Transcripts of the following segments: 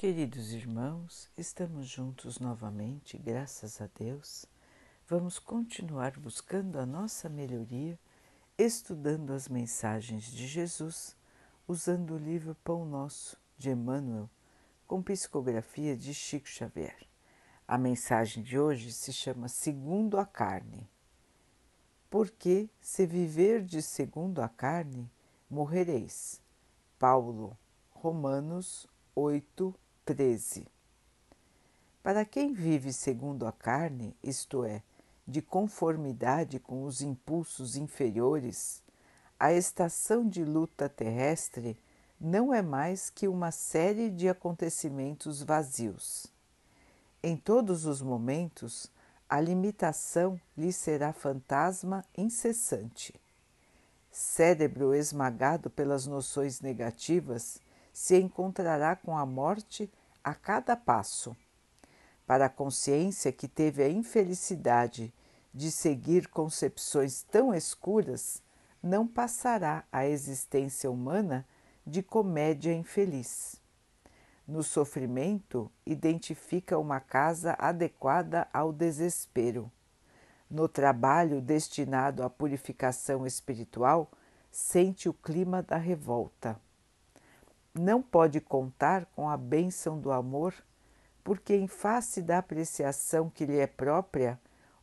Queridos irmãos, estamos juntos novamente, graças a Deus. Vamos continuar buscando a nossa melhoria, estudando as mensagens de Jesus, usando o livro Pão Nosso de Emmanuel, com psicografia de Chico Xavier. A mensagem de hoje se chama Segundo a Carne. Porque se viverdes segundo a carne, morrereis. Paulo, Romanos 8, 13. Para quem vive segundo a carne, isto é, de conformidade com os impulsos inferiores, a estação de luta terrestre não é mais que uma série de acontecimentos vazios. Em todos os momentos, a limitação lhe será fantasma incessante. Cérebro esmagado pelas noções negativas, se encontrará com a morte a cada passo. Para a consciência que teve a infelicidade de seguir concepções tão escuras, não passará a existência humana de comédia infeliz. No sofrimento, identifica uma casa adequada ao desespero. No trabalho destinado à purificação espiritual, sente o clima da revolta não pode contar com a bênção do amor, porque, em face da apreciação que lhe é própria,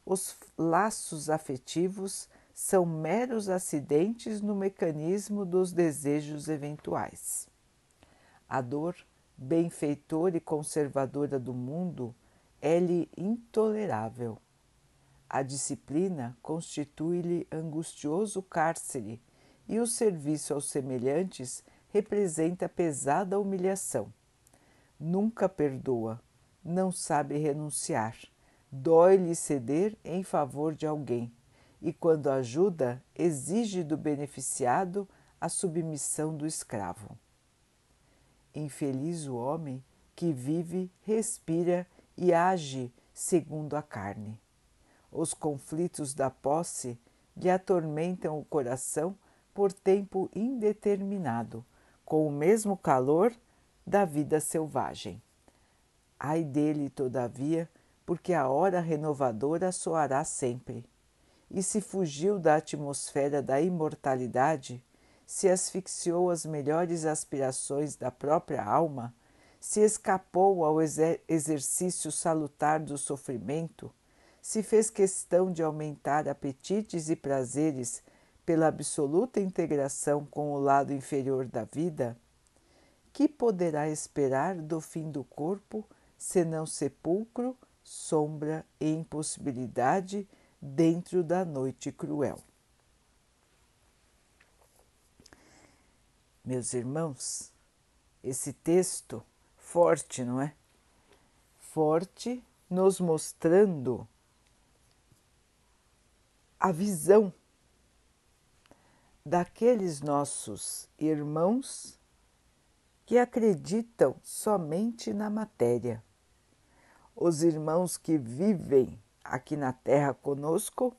os laços afetivos são meros acidentes no mecanismo dos desejos eventuais. A dor, benfeitora e conservadora do mundo, é-lhe intolerável. A disciplina constitui-lhe angustioso cárcere e o serviço aos semelhantes representa pesada humilhação. Nunca perdoa, não sabe renunciar, dói-lhe ceder em favor de alguém e, quando ajuda, exige do beneficiado a submissão do escravo. Infeliz o homem que vive, respira e age segundo a carne. Os conflitos da posse lhe atormentam o coração por tempo indeterminado com o mesmo calor da vida selvagem. Ai dele, todavia, porque a hora renovadora soará sempre. E se fugiu da atmosfera da imortalidade, se asfixiou as melhores aspirações da própria alma, se escapou ao exer exercício salutar do sofrimento, se fez questão de aumentar apetites e prazeres pela absoluta integração com o lado inferior da vida, que poderá esperar do fim do corpo senão sepulcro, sombra e impossibilidade dentro da noite cruel? Meus irmãos, esse texto forte, não é? Forte, nos mostrando a visão daqueles nossos irmãos que acreditam somente na matéria. Os irmãos que vivem aqui na Terra conosco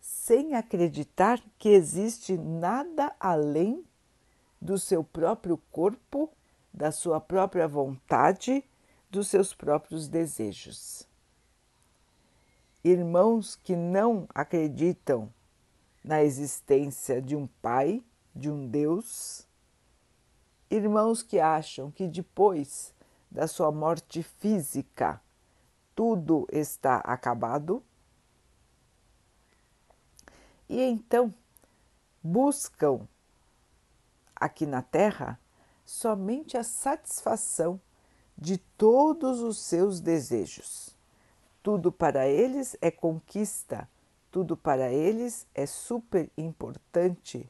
sem acreditar que existe nada além do seu próprio corpo, da sua própria vontade, dos seus próprios desejos. Irmãos que não acreditam na existência de um Pai, de um Deus. Irmãos que acham que depois da sua morte física tudo está acabado. E então buscam aqui na Terra somente a satisfação de todos os seus desejos. Tudo para eles é conquista, tudo para eles é super importante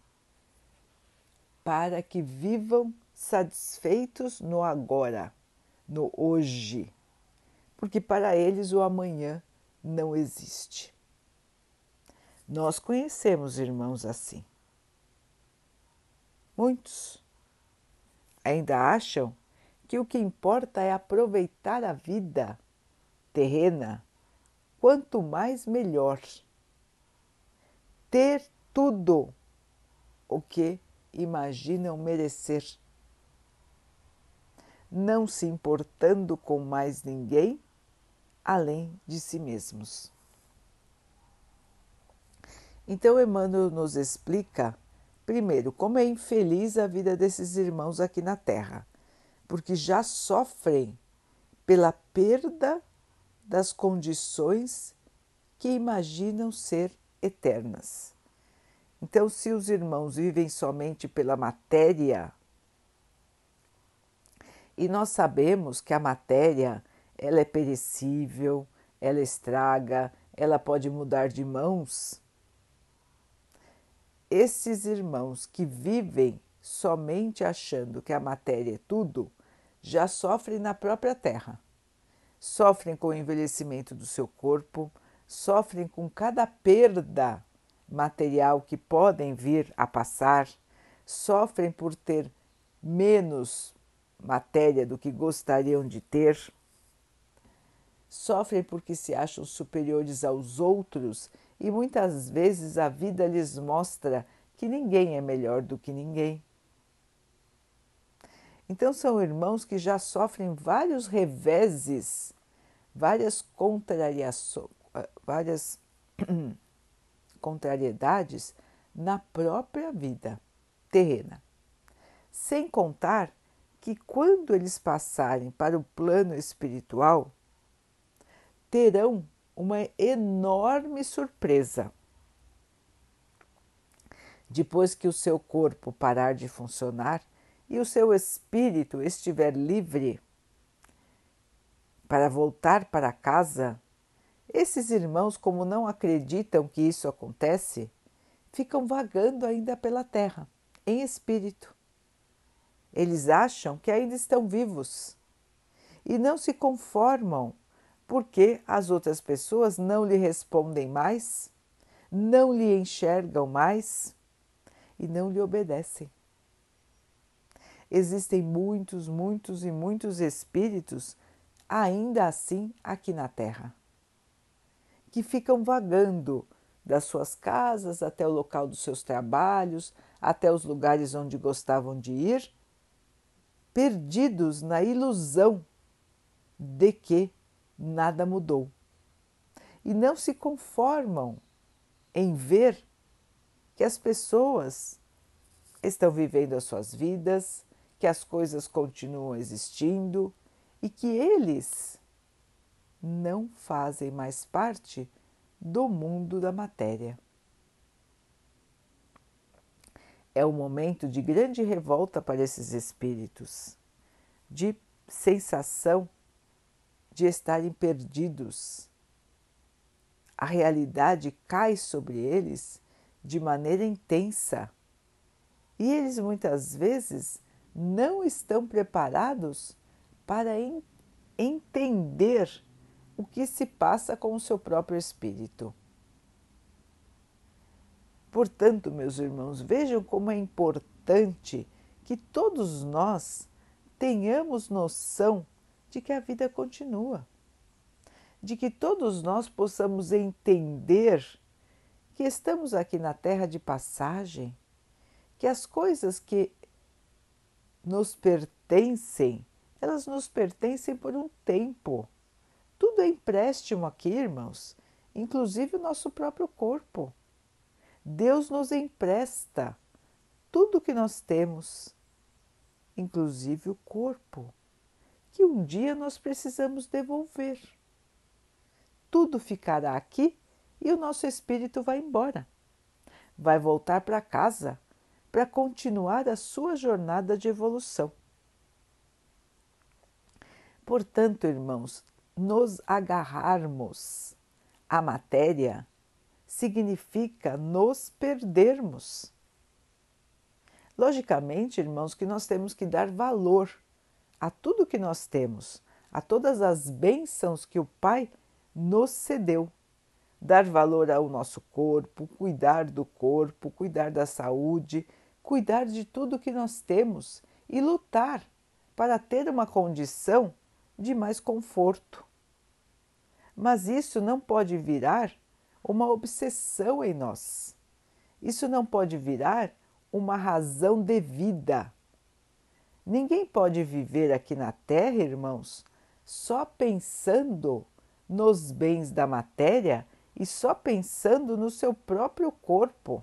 para que vivam satisfeitos no agora, no hoje, porque para eles o amanhã não existe. Nós conhecemos irmãos assim. Muitos ainda acham que o que importa é aproveitar a vida terrena, quanto mais melhor ter tudo o que imaginam merecer. não se importando com mais ninguém além de si mesmos. Então, Emmanuel nos explica, primeiro, como é infeliz a vida desses irmãos aqui na Terra, porque já sofrem pela perda das condições que imaginam ser eternas. Então, se os irmãos vivem somente pela matéria, e nós sabemos que a matéria ela é perecível, ela estraga, ela pode mudar de mãos. Esses irmãos que vivem somente achando que a matéria é tudo, já sofrem na própria terra. Sofrem com o envelhecimento do seu corpo, sofrem com cada perda material que podem vir a passar, sofrem por ter menos matéria do que gostariam de ter, sofrem porque se acham superiores aos outros e muitas vezes a vida lhes mostra que ninguém é melhor do que ninguém. Então, são irmãos que já sofrem vários reveses, várias contrariações, várias contrariedades na própria vida terrena. Sem contar que, quando eles passarem para o plano espiritual, terão uma enorme surpresa. Depois que o seu corpo parar de funcionar, e o seu espírito estiver livre para voltar para casa, esses irmãos, como não acreditam que isso acontece, ficam vagando ainda pela terra, em espírito. Eles acham que ainda estão vivos e não se conformam porque as outras pessoas não lhe respondem mais, não lhe enxergam mais e não lhe obedecem existem muitos, muitos e muitos espíritos ainda assim aqui na Terra, que ficam vagando das suas casas até o local dos seus trabalhos, até os lugares onde gostavam de ir, perdidos na ilusão de que nada mudou. E não se conformam em ver que as pessoas estão vivendo as suas vidas, que as coisas continuam existindo e que eles não fazem mais parte do mundo da matéria. É um momento de grande revolta para esses espíritos, de sensação de estarem perdidos. A realidade cai sobre eles de maneira intensa e eles muitas vezes não estão preparados para en entender o que se passa com o seu próprio espírito. Portanto, meus irmãos, vejam como é importante que todos nós tenhamos noção de que a vida continua, de que todos nós possamos entender que estamos aqui na terra de passagem, que as coisas que nos pertencem, elas nos pertencem por um tempo. Tudo é empréstimo aqui, irmãos, inclusive o nosso próprio corpo. Deus nos empresta tudo que nós temos, inclusive o corpo, que um dia nós precisamos devolver. Tudo ficará aqui e o nosso espírito vai embora. Vai voltar para casa para continuar a sua jornada de evolução. Portanto, irmãos, nos agarrarmos à matéria significa nos perdermos. Logicamente, irmãos, que nós temos que dar valor a tudo que nós temos, a todas as bênçãos que o Pai nos cedeu. Dar valor ao nosso corpo, cuidar do corpo, cuidar da saúde, cuidar de tudo que nós temos e lutar para ter uma condição de mais conforto. Mas isso não pode virar uma obsessão em nós. Isso não pode virar uma razão de vida. Ninguém pode viver aqui na Terra, irmãos, só pensando nos bens da matéria e só pensando no seu próprio corpo.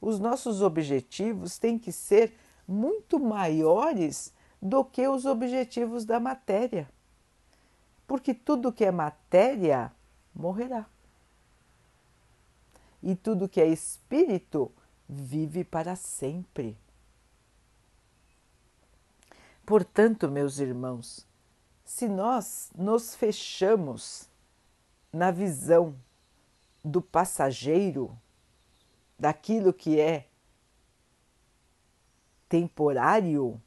Os nossos objetivos têm que ser muito maiores do que os objetivos da matéria, porque tudo que é matéria morrerá. E tudo que é espírito vive para sempre. Portanto, meus irmãos, se nós nos fechamos na visão do passageiro, daquilo que é temporário,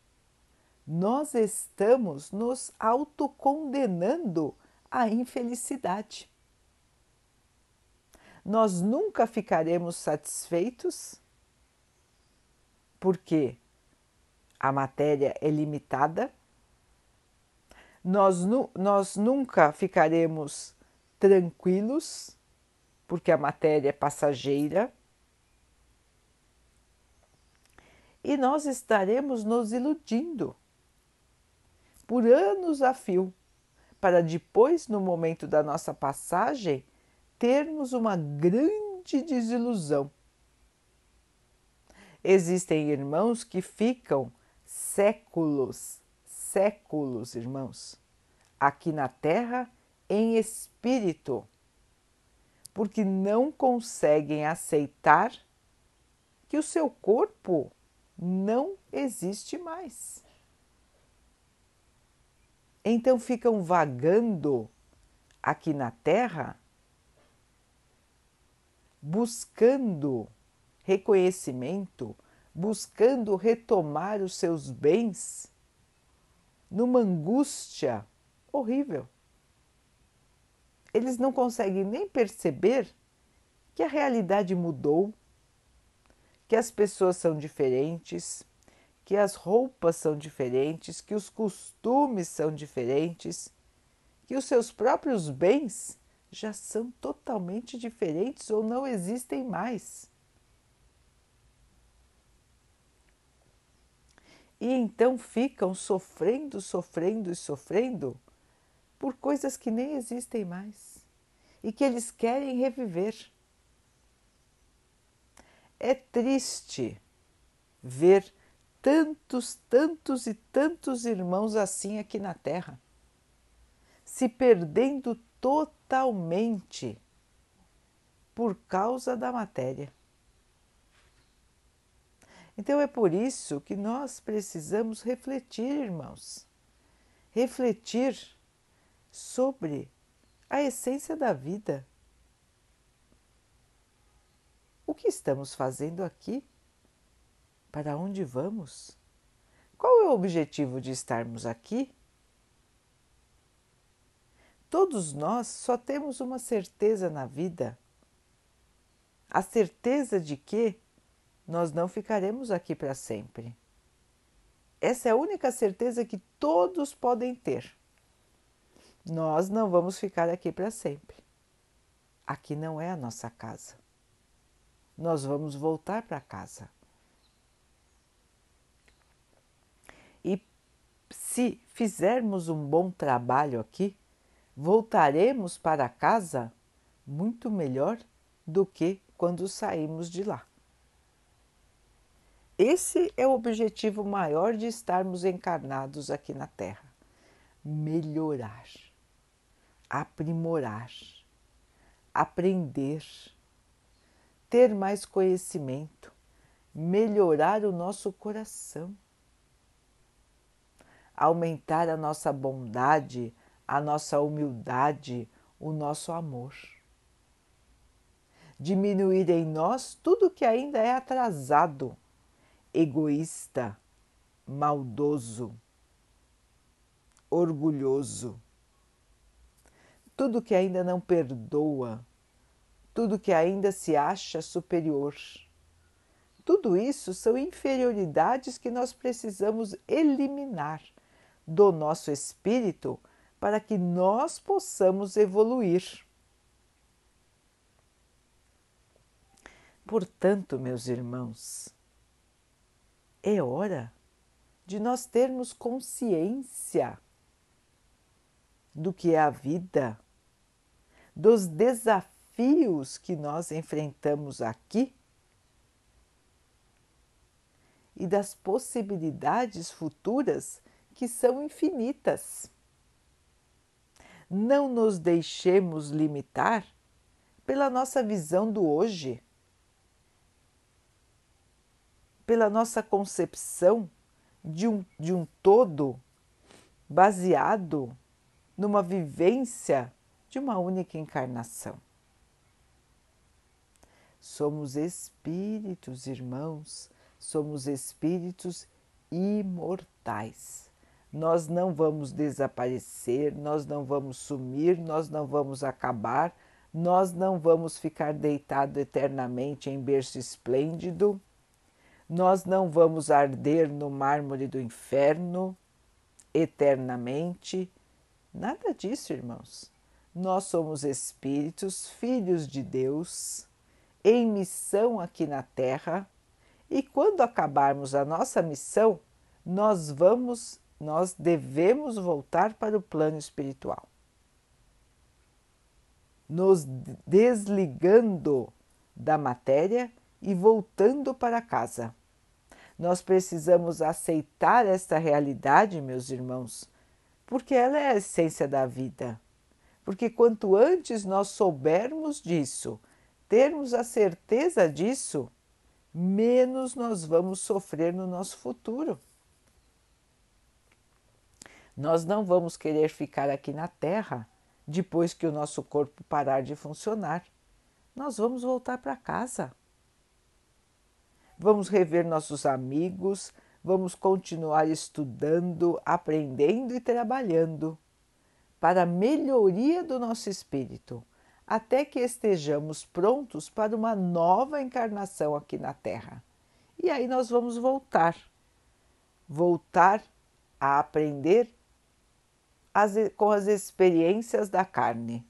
nós estamos nos autocondenando à infelicidade. Nós nunca ficaremos satisfeitos, porque a matéria é limitada, nós, nós nunca ficaremos tranquilos, porque a matéria é passageira, e nós estaremos nos iludindo por anos a fio, para depois, no momento da nossa passagem, termos uma grande desilusão. Existem irmãos que ficam séculos, séculos, irmãos, aqui na Terra em espírito, porque não conseguem aceitar que o seu corpo não existe mais. Então ficam vagando aqui na Terra, buscando reconhecimento, buscando retomar os seus bens, numa angústia horrível. Eles não conseguem nem perceber que a realidade mudou, que as pessoas são diferentes, que as roupas são diferentes, que os costumes são diferentes, que os seus próprios bens já são totalmente diferentes ou não existem mais. E então ficam sofrendo, sofrendo e sofrendo por coisas que nem existem mais e que eles querem reviver. É triste ver tantos, tantos e tantos irmãos assim aqui na Terra, se perdendo totalmente por causa da matéria. Então é por isso que nós precisamos refletir, irmãos, refletir sobre a essência da vida o que estamos fazendo aqui? Para onde vamos? Qual é o objetivo de estarmos aqui? Todos nós só temos uma certeza na vida: a certeza de que nós não ficaremos aqui para sempre. Essa é a única certeza que todos podem ter. Nós não vamos ficar aqui para sempre. Aqui não é a nossa casa nós vamos voltar para casa. E se fizermos um bom trabalho aqui, voltaremos para casa muito melhor do que quando saímos de lá. Esse é o objetivo maior de estarmos encarnados aqui na Terra: melhorar, aprimorar, aprender ter mais conhecimento, melhorar o nosso coração, aumentar a nossa bondade, a nossa humildade, o nosso amor. Diminuir em nós tudo que ainda é atrasado, egoísta, maldoso, orgulhoso, tudo que ainda não perdoa, tudo que ainda se acha superior. Tudo isso são inferioridades que nós precisamos eliminar do nosso espírito para que nós possamos evoluir. Portanto, meus irmãos, é hora de nós termos consciência do que é a vida, dos desafios que nós enfrentamos aqui e das possibilidades futuras que são infinitas. Não nos deixemos limitar pela nossa visão do hoje, pela nossa concepção de um, de um todo baseado numa vivência de uma única encarnação. Somos espíritos, irmãos, somos espíritos imortais. Nós não vamos desaparecer, nós não vamos sumir, nós não vamos acabar, nós não vamos ficar deitado eternamente em berço esplêndido, nós não vamos arder no mármore do inferno eternamente. Nada disso, irmãos. Nós somos espíritos, filhos de Deus, em missão aqui na Terra, e quando acabarmos a nossa missão, nós vamos, nós devemos voltar para o plano espiritual nos desligando da matéria e voltando para casa. Nós precisamos aceitar esta realidade, meus irmãos, porque ela é a essência da vida. Porque quanto antes nós soubermos disso, termos a certeza disso, menos nós vamos sofrer no nosso futuro. Nós não vamos querer ficar aqui na Terra depois que o nosso corpo parar de funcionar, nós vamos voltar para casa. Vamos rever nossos amigos, vamos continuar estudando, aprendendo e trabalhando para a melhoria do nosso espírito, até que estejamos prontos para uma nova encarnação aqui na Terra. E aí nós vamos voltar, voltar a aprender as, com as experiências da carne.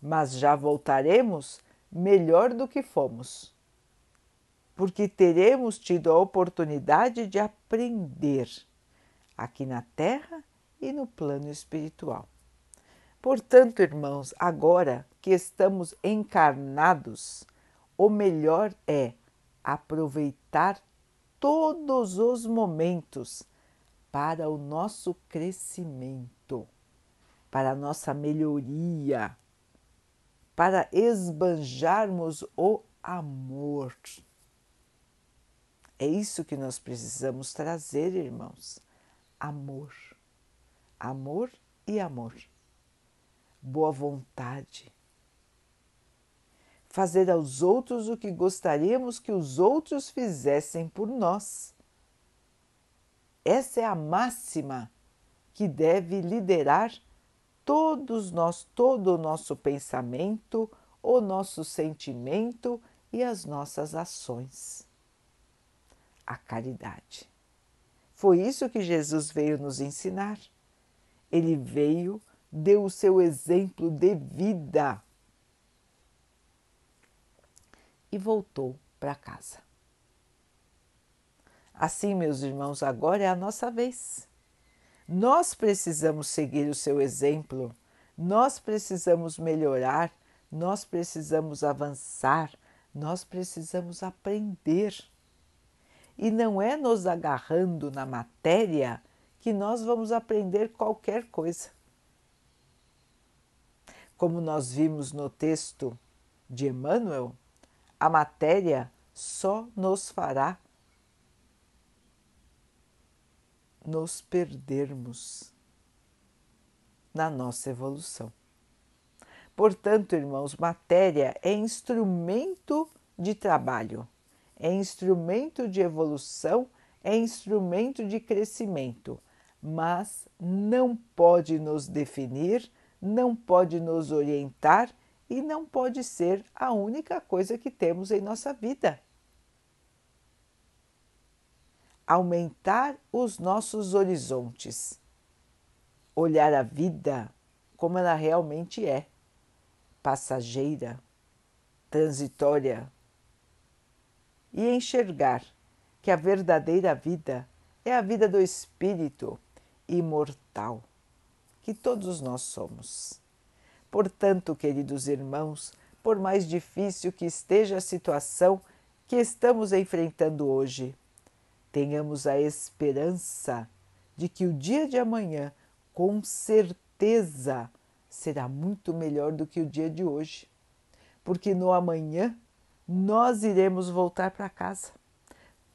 Mas já voltaremos melhor do que fomos, porque teremos tido a oportunidade de aprender aqui na Terra e no plano espiritual. Portanto, irmãos, agora que estamos encarnados, o melhor é aproveitar todos os momentos para o nosso crescimento, para a nossa melhoria, para esbanjarmos o amor. É isso que nós precisamos trazer, irmãos. Amor. Amor e amor. Boa vontade. Fazer aos outros o que gostaríamos que os outros fizessem por nós essa é a máxima que deve liderar todos nós, todo o nosso pensamento, o nosso sentimento e as nossas ações. A caridade. Foi isso que Jesus veio nos ensinar. Ele veio, deu o seu exemplo de vida e voltou para casa. Assim, meus irmãos, agora é a nossa vez. Nós precisamos seguir o seu exemplo, nós precisamos melhorar, nós precisamos avançar, nós precisamos aprender. E não é nos agarrando na matéria que nós vamos aprender qualquer coisa. Como nós vimos no texto de Emmanuel, a matéria só nos fará nos perdermos na nossa evolução. Portanto, irmãos, matéria é instrumento de trabalho, é instrumento de evolução, é instrumento de crescimento, mas não pode nos definir, não pode nos orientar e não pode ser a única coisa que temos em nossa vida aumentar os nossos horizontes, olhar a vida como ela realmente é, passageira, transitória, e enxergar que a verdadeira vida é a vida do espírito imortal, que todos nós somos. Portanto, queridos irmãos, por mais difícil que esteja a situação que estamos enfrentando hoje, tenhamos a esperança de que o dia de amanhã, com certeza, será muito melhor do que o dia de hoje, porque no amanhã nós iremos voltar para casa.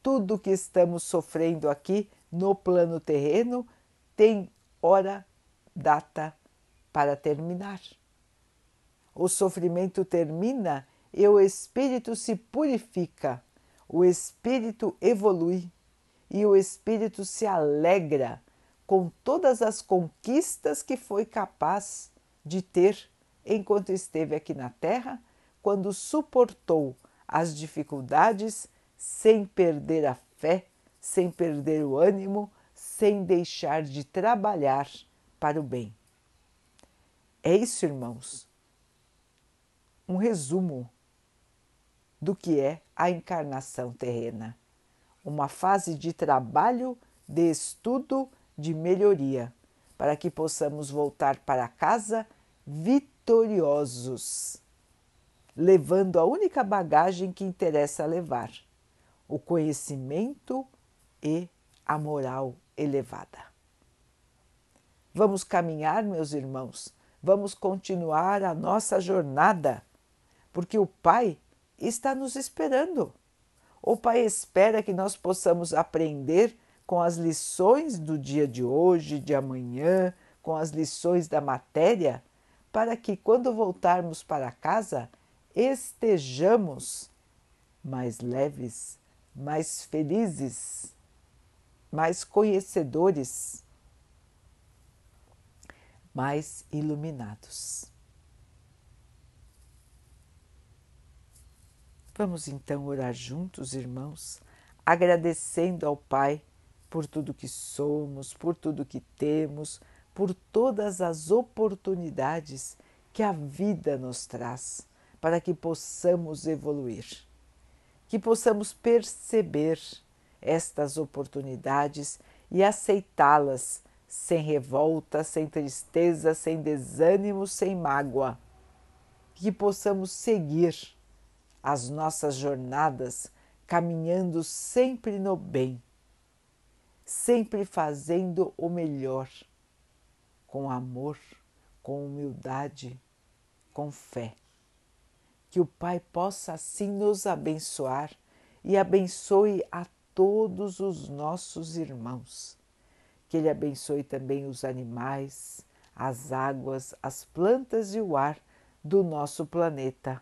Tudo que estamos sofrendo aqui no plano terreno tem hora, data para terminar. O sofrimento termina e o espírito se purifica, o espírito evolui e o espírito se alegra com todas as conquistas que foi capaz de ter enquanto esteve aqui na Terra, quando suportou as dificuldades sem perder a fé, sem perder o ânimo, sem deixar de trabalhar para o bem. É isso, irmãos um resumo do que é a encarnação terrena. Uma fase de trabalho, de estudo, de melhoria, para que possamos voltar para casa vitoriosos, levando a única bagagem que interessa levar: o conhecimento e a moral elevada. Vamos caminhar, meus irmãos, vamos continuar a nossa jornada porque o Pai está nos esperando. O Pai espera que nós possamos aprender com as lições do dia de hoje, de amanhã, com as lições da matéria, para que quando voltarmos para casa estejamos mais leves, mais felizes, mais conhecedores, mais iluminados. Vamos então orar juntos, irmãos, agradecendo ao Pai por tudo que somos, por tudo que temos, por todas as oportunidades que a vida nos traz para que possamos evoluir, que possamos perceber estas oportunidades e aceitá-las sem revolta, sem tristeza, sem desânimo, sem mágoa, que possamos seguir as nossas jornadas caminhando sempre no bem, sempre fazendo o melhor, com amor, com humildade, com fé. Que o Pai possa assim nos abençoar e abençoe a todos os nossos irmãos. Que Ele abençoe também os animais, as águas, as plantas e o ar do nosso planeta